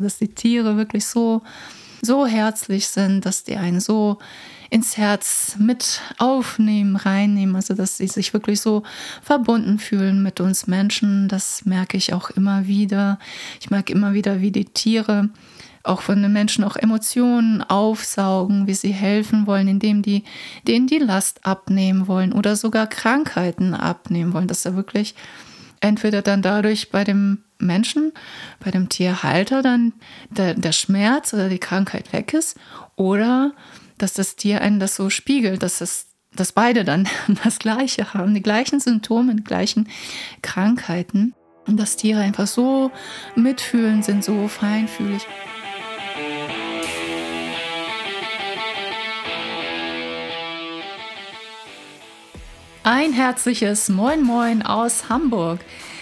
dass die Tiere wirklich so, so herzlich sind, dass die einen so ins Herz mit aufnehmen, reinnehmen, also dass sie sich wirklich so verbunden fühlen mit uns Menschen. Das merke ich auch immer wieder. Ich merke immer wieder, wie die Tiere auch von den Menschen auch Emotionen aufsaugen, wie sie helfen wollen, indem die denen die Last abnehmen wollen oder sogar Krankheiten abnehmen wollen, dass er wirklich entweder dann dadurch bei dem Menschen, bei dem Tierhalter dann der, der Schmerz oder die Krankheit weg ist oder dass das Tier einen das so spiegelt, dass es dass beide dann das Gleiche haben, die gleichen Symptome, die gleichen Krankheiten und dass Tiere einfach so mitfühlend sind, so feinfühlig. Ein herzliches Moin Moin aus Hamburg.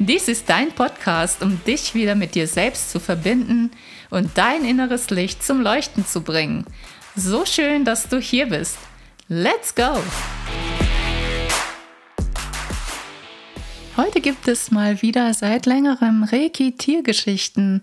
Dies ist dein Podcast, um dich wieder mit dir selbst zu verbinden und dein inneres Licht zum Leuchten zu bringen. So schön, dass du hier bist. Let's go! Heute gibt es mal wieder seit längerem Reiki-Tiergeschichten.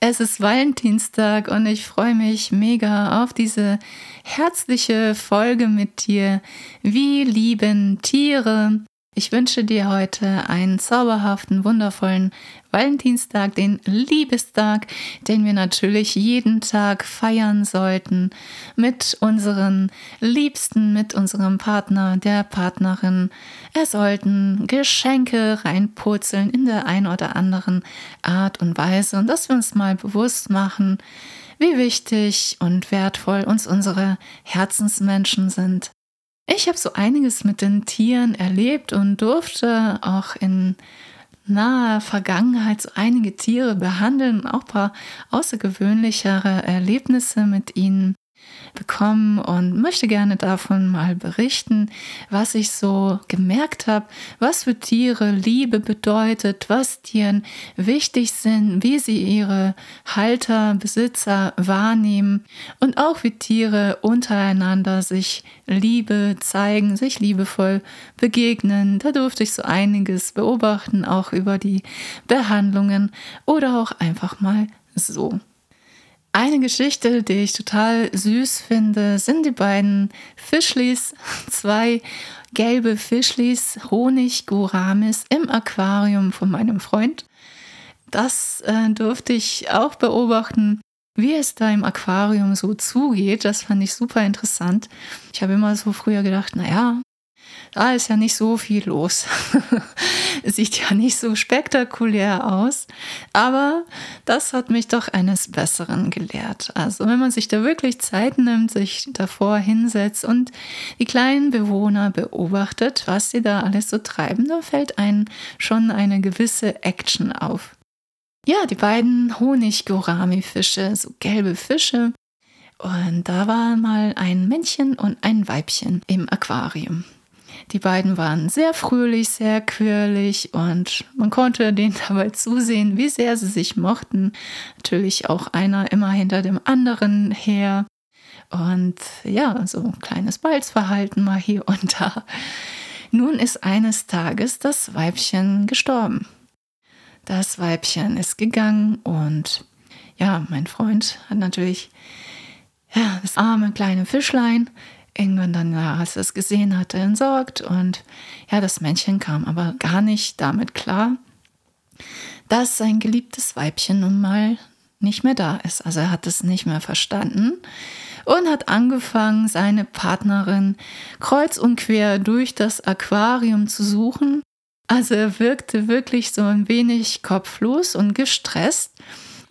Es ist Valentinstag und ich freue mich mega auf diese herzliche Folge mit dir. Wie lieben Tiere? Ich wünsche dir heute einen zauberhaften, wundervollen Valentinstag, den Liebestag, den wir natürlich jeden Tag feiern sollten mit unseren Liebsten, mit unserem Partner, der Partnerin. Es sollten Geschenke reinpurzeln in der ein oder anderen Art und Weise und dass wir uns mal bewusst machen, wie wichtig und wertvoll uns unsere Herzensmenschen sind. Ich habe so einiges mit den Tieren erlebt und durfte auch in naher Vergangenheit so einige Tiere behandeln, auch ein paar außergewöhnlichere Erlebnisse mit ihnen bekommen und möchte gerne davon mal berichten, was ich so gemerkt habe, was für Tiere Liebe bedeutet, was Tieren wichtig sind, wie sie ihre Halter, Besitzer wahrnehmen und auch wie Tiere untereinander sich Liebe zeigen, sich liebevoll begegnen. Da durfte ich so einiges beobachten, auch über die Behandlungen oder auch einfach mal so. Eine Geschichte, die ich total süß finde, sind die beiden Fischlis, zwei gelbe Fischlis, Honig Guramis im Aquarium von meinem Freund. Das äh, durfte ich auch beobachten, wie es da im Aquarium so zugeht. Das fand ich super interessant. Ich habe immer so früher gedacht, naja, da ist ja nicht so viel los. Sieht ja nicht so spektakulär aus. Aber das hat mich doch eines Besseren gelehrt. Also wenn man sich da wirklich Zeit nimmt, sich davor hinsetzt und die kleinen Bewohner beobachtet, was sie da alles so treiben, dann fällt einem schon eine gewisse Action auf. Ja, die beiden Honig-Gorami-Fische, so gelbe Fische. Und da war mal ein Männchen und ein Weibchen im Aquarium. Die beiden waren sehr fröhlich, sehr quirlig und man konnte denen dabei zusehen, wie sehr sie sich mochten. Natürlich auch einer immer hinter dem anderen her. Und ja, so ein kleines Balzverhalten mal hier und da. Nun ist eines Tages das Weibchen gestorben. Das Weibchen ist gegangen und ja, mein Freund hat natürlich ja, das arme kleine Fischlein irgendwann dann, als er es gesehen hatte, entsorgt. Und ja, das Männchen kam aber gar nicht damit klar, dass sein geliebtes Weibchen nun mal nicht mehr da ist. Also er hat es nicht mehr verstanden und hat angefangen, seine Partnerin kreuz und quer durch das Aquarium zu suchen. Also er wirkte wirklich so ein wenig kopflos und gestresst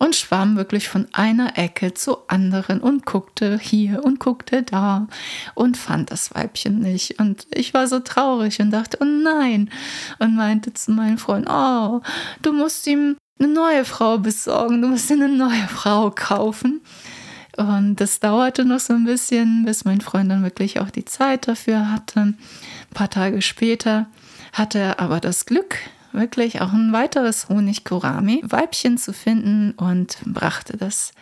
und schwamm wirklich von einer Ecke zur anderen und guckte hier und guckte da und fand das Weibchen nicht. Und ich war so traurig und dachte, oh nein. Und meinte zu meinem Freund, oh, du musst ihm eine neue Frau besorgen, du musst ihm eine neue Frau kaufen. Und das dauerte noch so ein bisschen, bis mein Freund dann wirklich auch die Zeit dafür hatte. Ein paar Tage später hatte er aber das Glück, wirklich auch ein weiteres Honig-Korami-Weibchen zu finden und brachte das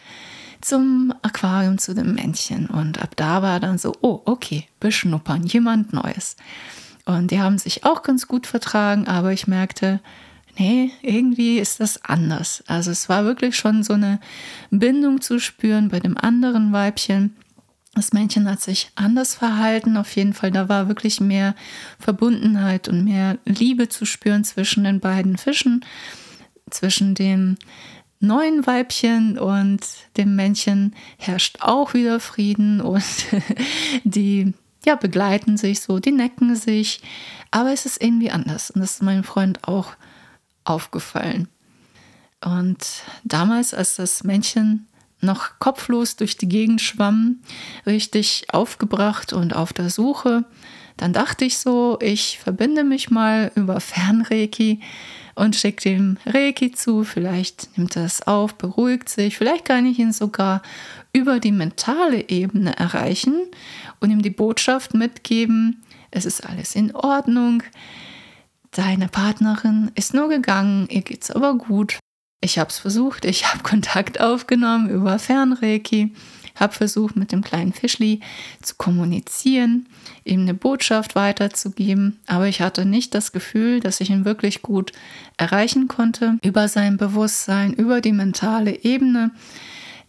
zum Aquarium zu dem Männchen. Und ab da war dann so, oh, okay, beschnuppern, jemand Neues. Und die haben sich auch ganz gut vertragen, aber ich merkte, nee, irgendwie ist das anders. Also es war wirklich schon so eine Bindung zu spüren bei dem anderen Weibchen. Das Männchen hat sich anders verhalten, auf jeden Fall. Da war wirklich mehr Verbundenheit und mehr Liebe zu spüren zwischen den beiden Fischen, zwischen dem neuen Weibchen und dem Männchen herrscht auch wieder Frieden und die ja, begleiten sich so, die necken sich, aber es ist irgendwie anders und das ist meinem Freund auch aufgefallen. Und damals, als das Männchen noch kopflos durch die Gegend schwamm, richtig aufgebracht und auf der Suche, dann dachte ich so, ich verbinde mich mal über Fernreiki und schicke dem Reiki zu. Vielleicht nimmt er es auf, beruhigt sich. Vielleicht kann ich ihn sogar über die mentale Ebene erreichen und ihm die Botschaft mitgeben, es ist alles in Ordnung. Deine Partnerin ist nur gegangen, ihr geht's aber gut. Ich habe es versucht, ich habe Kontakt aufgenommen über Fernreiki, habe versucht, mit dem kleinen Fischli zu kommunizieren, ihm eine Botschaft weiterzugeben, aber ich hatte nicht das Gefühl, dass ich ihn wirklich gut erreichen konnte. Über sein Bewusstsein, über die mentale Ebene,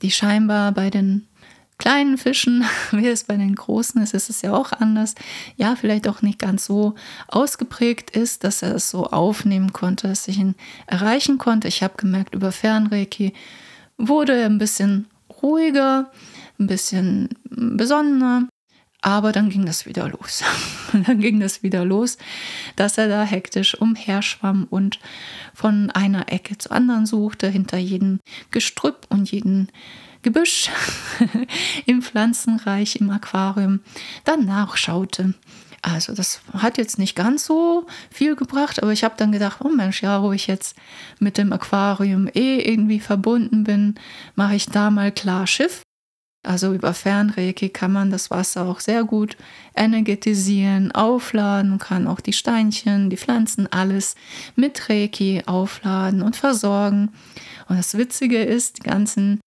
die scheinbar bei den kleinen Fischen, wie es bei den großen ist, ist es ja auch anders. Ja, vielleicht auch nicht ganz so ausgeprägt ist, dass er es so aufnehmen konnte, dass ich ihn erreichen konnte. Ich habe gemerkt, über Fernreiki wurde er ein bisschen ruhiger, ein bisschen besonnener. Aber dann ging das wieder los. dann ging das wieder los, dass er da hektisch umherschwamm und von einer Ecke zur anderen suchte, hinter jedem Gestrüpp und jedem Gebüsch im Pflanzenreich, im Aquarium, dann nachschaute. Also das hat jetzt nicht ganz so viel gebracht, aber ich habe dann gedacht, oh Mensch, ja, wo ich jetzt mit dem Aquarium eh irgendwie verbunden bin, mache ich da mal klar Schiff. Also über Fernreiki kann man das Wasser auch sehr gut energetisieren, aufladen, kann auch die Steinchen, die Pflanzen, alles mit Reiki aufladen und versorgen. Und das Witzige ist, die ganzen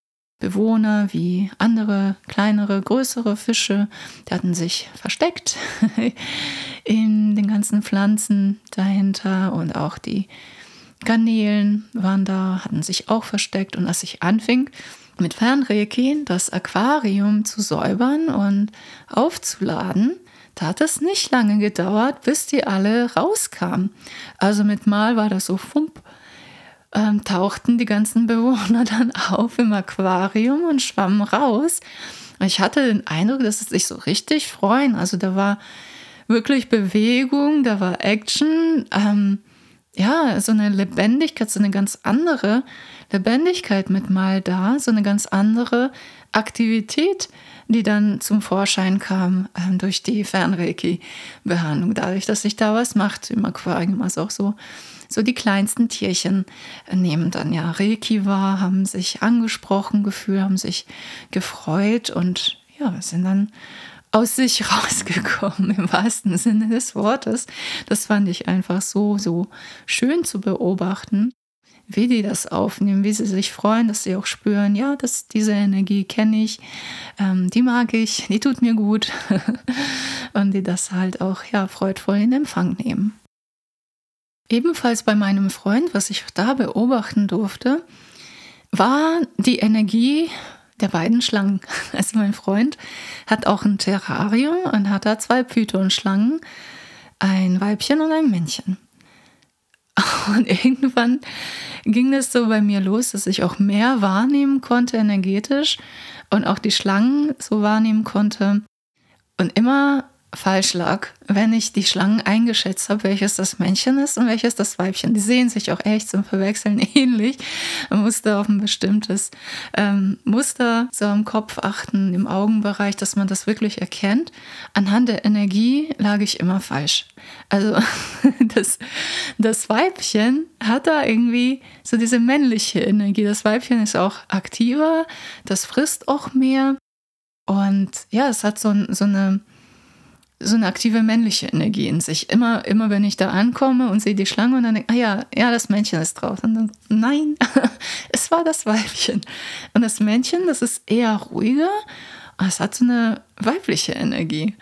Bewohner wie andere kleinere, größere Fische, die hatten sich versteckt in den ganzen Pflanzen dahinter und auch die Garnelen waren da, hatten sich auch versteckt und als ich anfing mit Fernreiki das Aquarium zu säubern und aufzuladen, da hat es nicht lange gedauert, bis die alle rauskamen. Also mit Mal war das so fump ähm, tauchten die ganzen Bewohner dann auf im Aquarium und schwammen raus. Ich hatte den Eindruck, dass sie sich so richtig freuen. Also da war wirklich Bewegung, da war Action, ähm, ja, so eine Lebendigkeit, so eine ganz andere Lebendigkeit mit mal da, so eine ganz andere Aktivität, die dann zum Vorschein kam ähm, durch die Fernreiki-Behandlung, dadurch, dass sich da was macht im Aquarium, also auch so so die kleinsten Tierchen nehmen dann ja Reiki wahr, haben sich angesprochen gefühlt, haben sich gefreut und ja, sind dann aus sich rausgekommen im wahrsten Sinne des Wortes. Das fand ich einfach so, so schön zu beobachten, wie die das aufnehmen, wie sie sich freuen, dass sie auch spüren, ja, dass diese Energie kenne ich, ähm, die mag ich, die tut mir gut und die das halt auch ja freudvoll in Empfang nehmen. Ebenfalls bei meinem Freund, was ich da beobachten durfte, war die Energie der beiden Schlangen. Also mein Freund hat auch ein Terrarium und hat da zwei Pythonschlangen, ein Weibchen und ein Männchen. Und irgendwann ging es so bei mir los, dass ich auch mehr wahrnehmen konnte energetisch und auch die Schlangen so wahrnehmen konnte. Und immer falsch lag, wenn ich die Schlangen eingeschätzt habe, welches das Männchen ist und welches das Weibchen. Die sehen sich auch echt zum Verwechseln ähnlich. Man musste auf ein bestimmtes ähm, Muster so im Kopf achten, im Augenbereich, dass man das wirklich erkennt. Anhand der Energie lag ich immer falsch. Also das, das Weibchen hat da irgendwie so diese männliche Energie. Das Weibchen ist auch aktiver, das frisst auch mehr. Und ja, es hat so, so eine so eine aktive männliche Energie in sich. Immer, immer wenn ich da ankomme und sehe die Schlange und dann denke, ah ja, ja, das Männchen ist drauf. Und dann, nein, es war das Weibchen. Und das Männchen, das ist eher ruhiger, aber es hat so eine weibliche Energie.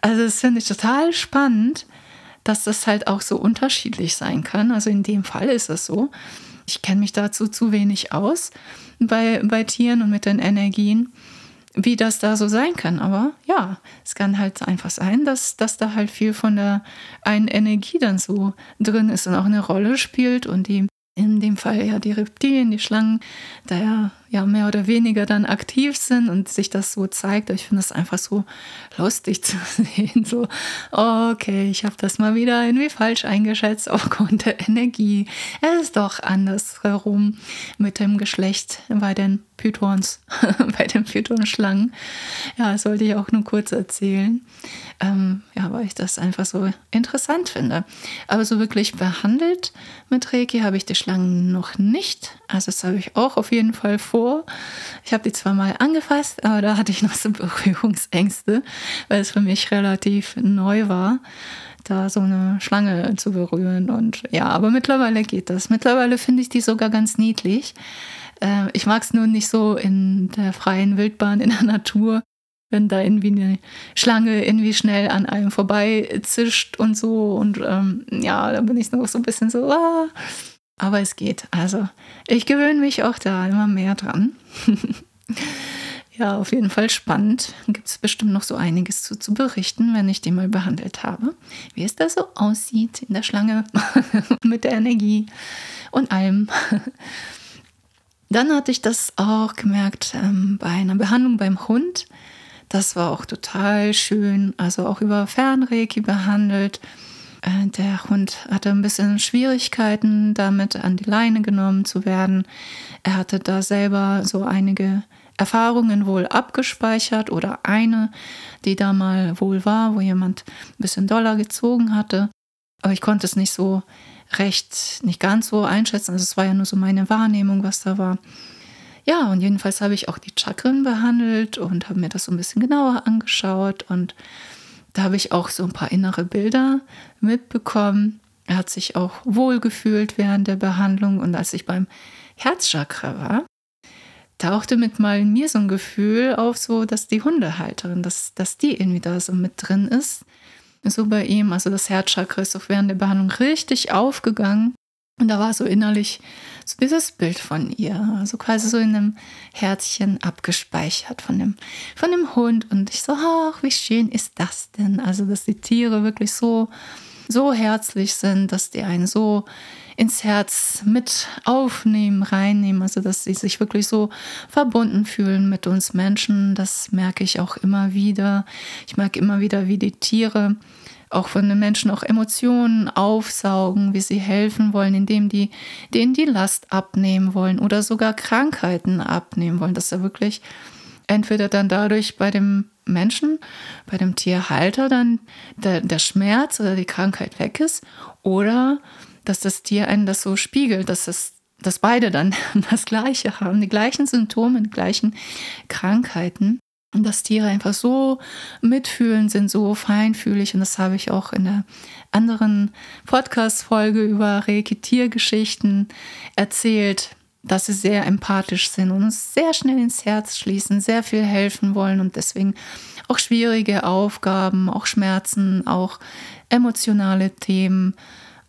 Also das finde ich total spannend, dass das halt auch so unterschiedlich sein kann. Also in dem Fall ist es so. Ich kenne mich dazu zu wenig aus bei, bei Tieren und mit den Energien wie das da so sein kann. Aber ja, es kann halt einfach sein, dass, dass da halt viel von der einen Energie dann so drin ist und auch eine Rolle spielt und die in dem Fall ja die Reptilien, die Schlangen, da ja, ja mehr oder weniger dann aktiv sind und sich das so zeigt. Ich finde es einfach so lustig zu sehen. So, okay, ich habe das mal wieder irgendwie falsch eingeschätzt aufgrund der Energie. Es ist doch andersherum mit dem Geschlecht bei den Pythons, bei den Python-Schlangen. Ja, das sollte ich auch nur kurz erzählen. Ähm, ja, weil ich das einfach so interessant finde. Aber so wirklich behandelt mit Reiki habe ich die Schlangen noch nicht. Also das habe ich auch auf jeden Fall vor. Ich habe die zwar mal angefasst, aber da hatte ich noch so Berührungsängste, weil es für mich relativ neu war da so eine Schlange zu berühren. Und ja, aber mittlerweile geht das. Mittlerweile finde ich die sogar ganz niedlich. Äh, ich mag es nur nicht so in der freien Wildbahn, in der Natur, wenn da irgendwie eine Schlange irgendwie schnell an einem vorbei zischt und so. Und ähm, ja, da bin ich noch so ein bisschen so, ah. Aber es geht. Also ich gewöhne mich auch da immer mehr dran. ja, auf jeden Fall spannend. Gibt es bestimmt noch so einiges zu, zu berichten, wenn ich den mal behandelt habe. Wie es da so aussieht in der Schlange mit der Energie und allem. Dann hatte ich das auch gemerkt ähm, bei einer Behandlung beim Hund das war auch total schön. Also auch über Fernreiki behandelt. Äh, der Hund hatte ein bisschen Schwierigkeiten, damit an die Leine genommen zu werden. Er hatte da selber so einige Erfahrungen wohl abgespeichert oder eine, die da mal wohl war, wo jemand ein bisschen doller gezogen hatte. Aber ich konnte es nicht so recht, nicht ganz so einschätzen. Also es war ja nur so meine Wahrnehmung, was da war. Ja, und jedenfalls habe ich auch die Chakren behandelt und habe mir das so ein bisschen genauer angeschaut und da habe ich auch so ein paar innere Bilder mitbekommen. Er hat sich auch wohl gefühlt während der Behandlung und als ich beim Herzchakra war, tauchte mit mal in mir so ein Gefühl auf, so dass die Hundehalterin, dass, dass die irgendwie da so mit drin ist. So bei ihm, also das Herzchakra ist auch während der Behandlung richtig aufgegangen. Und da war so innerlich so dieses Bild von ihr, also quasi so in einem Herzchen abgespeichert von dem, von dem Hund. Und ich so, ach, wie schön ist das denn? Also, dass die Tiere wirklich so, so herzlich sind, dass die einen so ins Herz mit aufnehmen, reinnehmen, also dass sie sich wirklich so verbunden fühlen mit uns Menschen. Das merke ich auch immer wieder. Ich merke immer wieder, wie die Tiere auch von den Menschen auch Emotionen aufsaugen, wie sie helfen wollen, indem die denen die Last abnehmen wollen oder sogar Krankheiten abnehmen wollen, dass er wirklich entweder dann dadurch bei dem Menschen, bei dem Tierhalter dann der, der Schmerz oder die Krankheit weg ist oder dass das Tier einen das so spiegelt, dass es dass beide dann das Gleiche haben, die gleichen Symptome, die gleichen Krankheiten. Und dass Tiere einfach so mitfühlend sind, so feinfühlig. Und das habe ich auch in der anderen Podcast-Folge über Reiki-Tiergeschichten erzählt, dass sie sehr empathisch sind und uns sehr schnell ins Herz schließen, sehr viel helfen wollen und deswegen auch schwierige Aufgaben, auch Schmerzen, auch emotionale Themen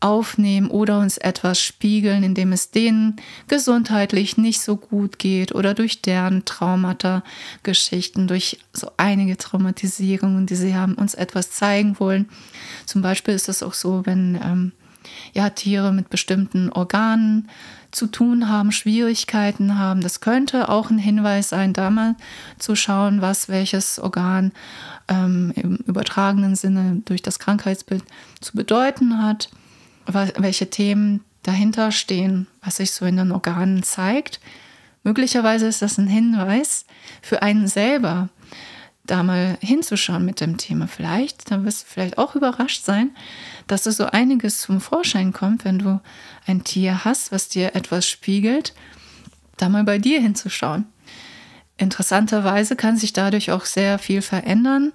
aufnehmen oder uns etwas spiegeln, indem es denen gesundheitlich nicht so gut geht oder durch deren Traumata, Geschichten, durch so einige Traumatisierungen, die sie haben, uns etwas zeigen wollen. Zum Beispiel ist es auch so, wenn ähm, ja, Tiere mit bestimmten Organen zu tun haben, Schwierigkeiten haben. Das könnte auch ein Hinweis sein, da mal zu schauen, was welches Organ ähm, im übertragenen Sinne durch das Krankheitsbild zu bedeuten hat, welche Themen dahinter stehen, was sich so in den Organen zeigt. Möglicherweise ist das ein Hinweis für einen selber, da mal hinzuschauen mit dem Thema. Vielleicht, dann wirst du vielleicht auch überrascht sein, dass da so einiges zum Vorschein kommt, wenn du ein Tier hast, was dir etwas spiegelt, da mal bei dir hinzuschauen. Interessanterweise kann sich dadurch auch sehr viel verändern,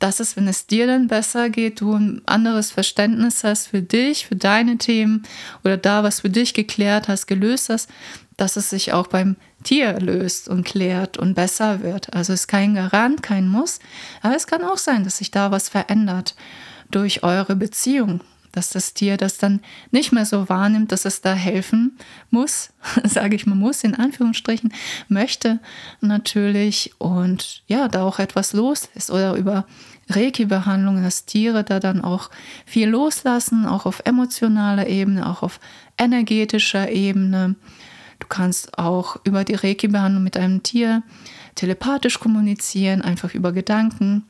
dass es, wenn es dir dann besser geht, du ein anderes Verständnis hast für dich, für deine Themen oder da, was für dich geklärt hast, gelöst hast, dass es sich auch beim Tier löst und klärt und besser wird. Also es ist kein Garant, kein Muss, aber es kann auch sein, dass sich da was verändert durch eure Beziehung, dass das Tier das dann nicht mehr so wahrnimmt, dass es da helfen muss, sage ich mal muss, in Anführungsstrichen, möchte natürlich und ja, da auch etwas los ist oder über Reiki-Behandlungen, dass Tiere da dann auch viel loslassen, auch auf emotionaler Ebene, auch auf energetischer Ebene. Du kannst auch über die Reiki-Behandlung mit einem Tier telepathisch kommunizieren, einfach über Gedanken,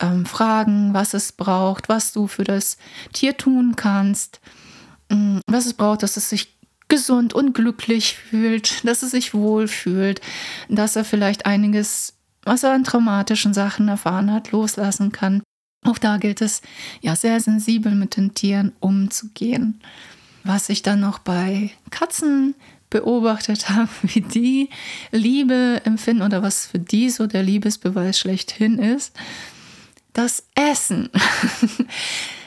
ähm, fragen, was es braucht, was du für das Tier tun kannst, ähm, was es braucht, dass es sich gesund und glücklich fühlt, dass es sich wohlfühlt, dass er vielleicht einiges, was er an traumatischen Sachen erfahren hat, loslassen kann. Auch da gilt es, ja, sehr sensibel mit den Tieren umzugehen. Was ich dann noch bei Katzen beobachtet habe, wie die Liebe empfinden oder was für die so der Liebesbeweis schlechthin ist, das Essen.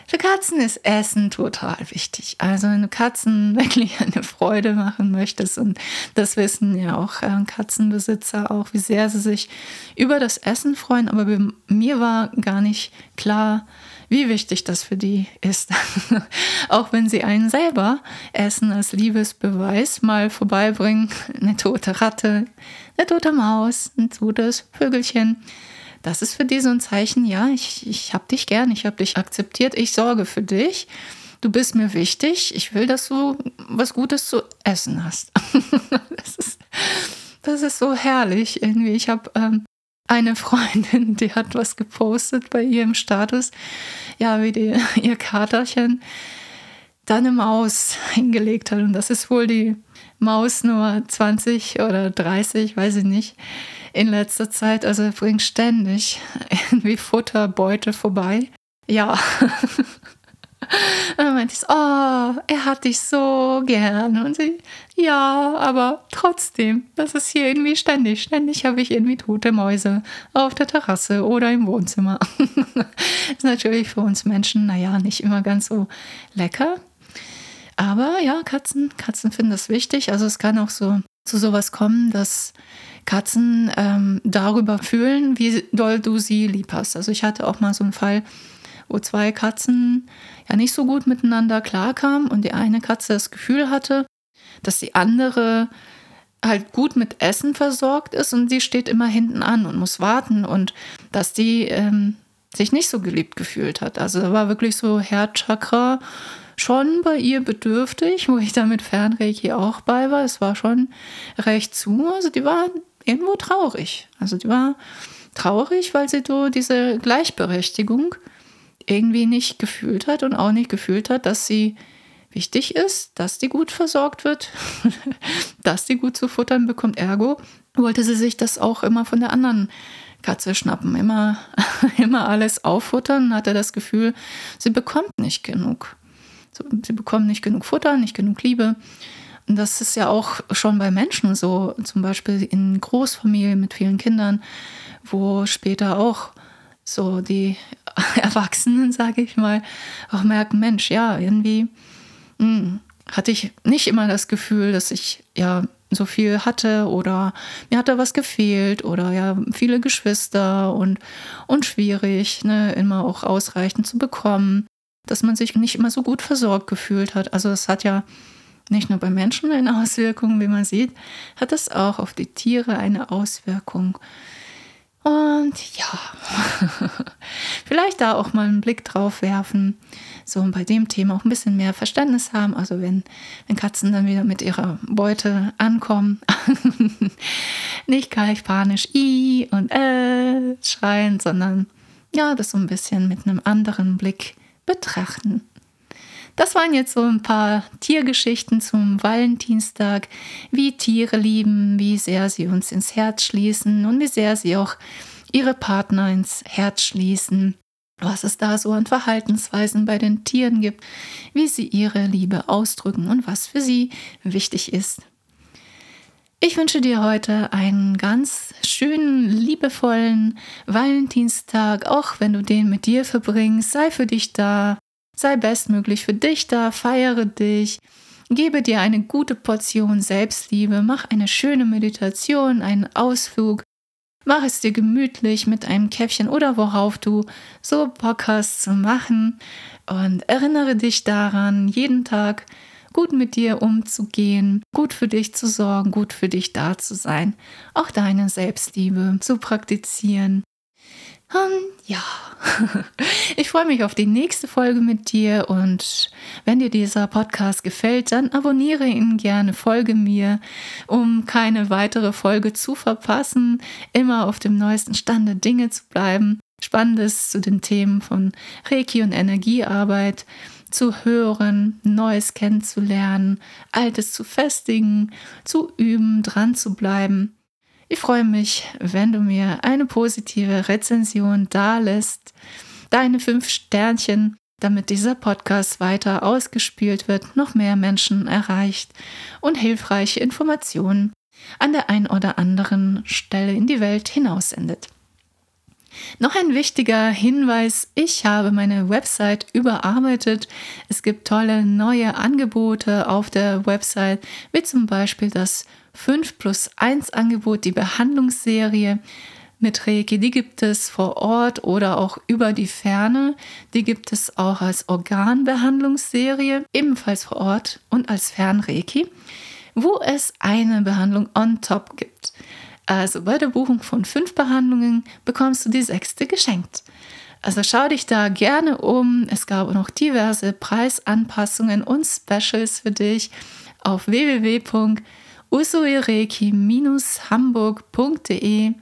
Für Katzen ist Essen total wichtig. Also wenn du Katzen wirklich eine Freude machen möchtest und das wissen ja auch äh, Katzenbesitzer auch, wie sehr sie sich über das Essen freuen. Aber mir war gar nicht klar, wie wichtig das für die ist. Auch wenn sie einen selber Essen als Liebesbeweis mal vorbeibringen, eine tote Ratte, eine tote Maus, ein totes Vögelchen. Das ist für die so ein Zeichen, ja, ich, ich habe dich gern, ich habe dich akzeptiert, ich sorge für dich. Du bist mir wichtig, ich will, dass du was Gutes zu essen hast. das, ist, das ist so herrlich irgendwie. Ich habe ähm, eine Freundin, die hat was gepostet bei ihrem Status, ja, wie die, ihr Katerchen da eine Maus hingelegt hat. Und das ist wohl die Maus Nummer 20 oder 30, weiß ich nicht, in letzter Zeit. Also er bringt ständig irgendwie Futterbeute vorbei. Ja, Und dann meinte ich, oh, er hat dich so gern. Und sie, ja, aber trotzdem, das ist hier irgendwie ständig. Ständig habe ich irgendwie tote Mäuse auf der Terrasse oder im Wohnzimmer. ist natürlich für uns Menschen, naja, nicht immer ganz so lecker. Aber ja, Katzen, Katzen finden das wichtig. Also es kann auch so zu sowas kommen, dass Katzen ähm, darüber fühlen, wie doll du sie lieb hast. Also ich hatte auch mal so einen Fall, wo zwei Katzen ja nicht so gut miteinander klarkamen und die eine Katze das Gefühl hatte, dass die andere halt gut mit Essen versorgt ist und sie steht immer hinten an und muss warten und dass die ähm, sich nicht so geliebt gefühlt hat. Also da war wirklich so Herzchakra schon bei ihr bedürftig, wo ich da mit Fernreiki auch bei war. Es war schon recht zu. Also die war irgendwo traurig. Also die war traurig, weil sie so diese Gleichberechtigung irgendwie nicht gefühlt hat und auch nicht gefühlt hat, dass sie wichtig ist, dass die gut versorgt wird, dass die gut zu futtern bekommt. Ergo wollte sie sich das auch immer von der anderen Katze schnappen, immer, immer alles auffuttern, hatte das Gefühl, sie bekommt nicht genug. Sie bekommt nicht genug Futter, nicht genug Liebe. Das ist ja auch schon bei Menschen so, zum Beispiel in Großfamilien mit vielen Kindern, wo später auch so die Erwachsenen, sage ich mal, auch merken, Mensch, ja, irgendwie mh, hm, hatte ich nicht immer das Gefühl, dass ich ja so viel hatte oder mir hat da was gefehlt oder ja viele Geschwister und, und schwierig, ne, immer auch ausreichend zu bekommen, dass man sich nicht immer so gut versorgt gefühlt hat. Also es hat ja nicht nur bei Menschen eine Auswirkung, wie man sieht, hat es auch auf die Tiere eine Auswirkung. Und ja, vielleicht da auch mal einen Blick drauf werfen. So bei dem Thema auch ein bisschen mehr Verständnis haben. Also wenn, wenn Katzen dann wieder mit ihrer Beute ankommen, nicht gleich panisch i und äh schreien, sondern ja, das so ein bisschen mit einem anderen Blick betrachten. Das waren jetzt so ein paar Tiergeschichten zum Valentinstag, wie Tiere lieben, wie sehr sie uns ins Herz schließen und wie sehr sie auch ihre Partner ins Herz schließen, was es da so an Verhaltensweisen bei den Tieren gibt, wie sie ihre Liebe ausdrücken und was für sie wichtig ist. Ich wünsche dir heute einen ganz schönen, liebevollen Valentinstag, auch wenn du den mit dir verbringst. Sei für dich da, Sei bestmöglich für dich da, feiere dich, gebe dir eine gute Portion Selbstliebe, mach eine schöne Meditation, einen Ausflug, mach es dir gemütlich mit einem Käffchen oder worauf du so Bock hast zu machen und erinnere dich daran, jeden Tag gut mit dir umzugehen, gut für dich zu sorgen, gut für dich da zu sein, auch deine Selbstliebe zu praktizieren um, ja, ich freue mich auf die nächste Folge mit dir und wenn dir dieser Podcast gefällt, dann abonniere ihn gerne, folge mir, um keine weitere Folge zu verpassen, immer auf dem neuesten Stand der Dinge zu bleiben, Spannendes zu den Themen von Reiki und Energiearbeit zu hören, Neues kennenzulernen, Altes zu festigen, zu üben, dran zu bleiben ich freue mich, wenn du mir eine positive Rezension da lässt, deine fünf Sternchen, damit dieser Podcast weiter ausgespielt wird, noch mehr Menschen erreicht und hilfreiche Informationen an der ein oder anderen Stelle in die Welt hinaussendet. Noch ein wichtiger Hinweis, ich habe meine Website überarbeitet. Es gibt tolle neue Angebote auf der Website, wie zum Beispiel das 5 plus 1 Angebot, die Behandlungsserie mit Reiki, die gibt es vor Ort oder auch über die Ferne. Die gibt es auch als Organbehandlungsserie, ebenfalls vor Ort und als Fernreiki, wo es eine Behandlung on top gibt. Also bei der Buchung von fünf Behandlungen bekommst du die sechste geschenkt. Also schau dich da gerne um. Es gab noch diverse Preisanpassungen und Specials für dich auf www usuireki-hamburg.de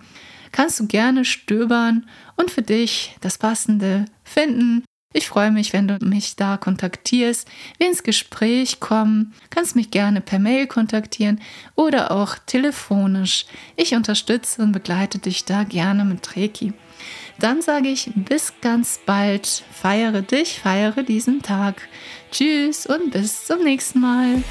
kannst du gerne stöbern und für dich das Passende finden. Ich freue mich, wenn du mich da kontaktierst, wir ins Gespräch kommen, kannst mich gerne per Mail kontaktieren oder auch telefonisch. Ich unterstütze und begleite dich da gerne mit Reiki. Dann sage ich bis ganz bald. Feiere dich, feiere diesen Tag. Tschüss und bis zum nächsten Mal.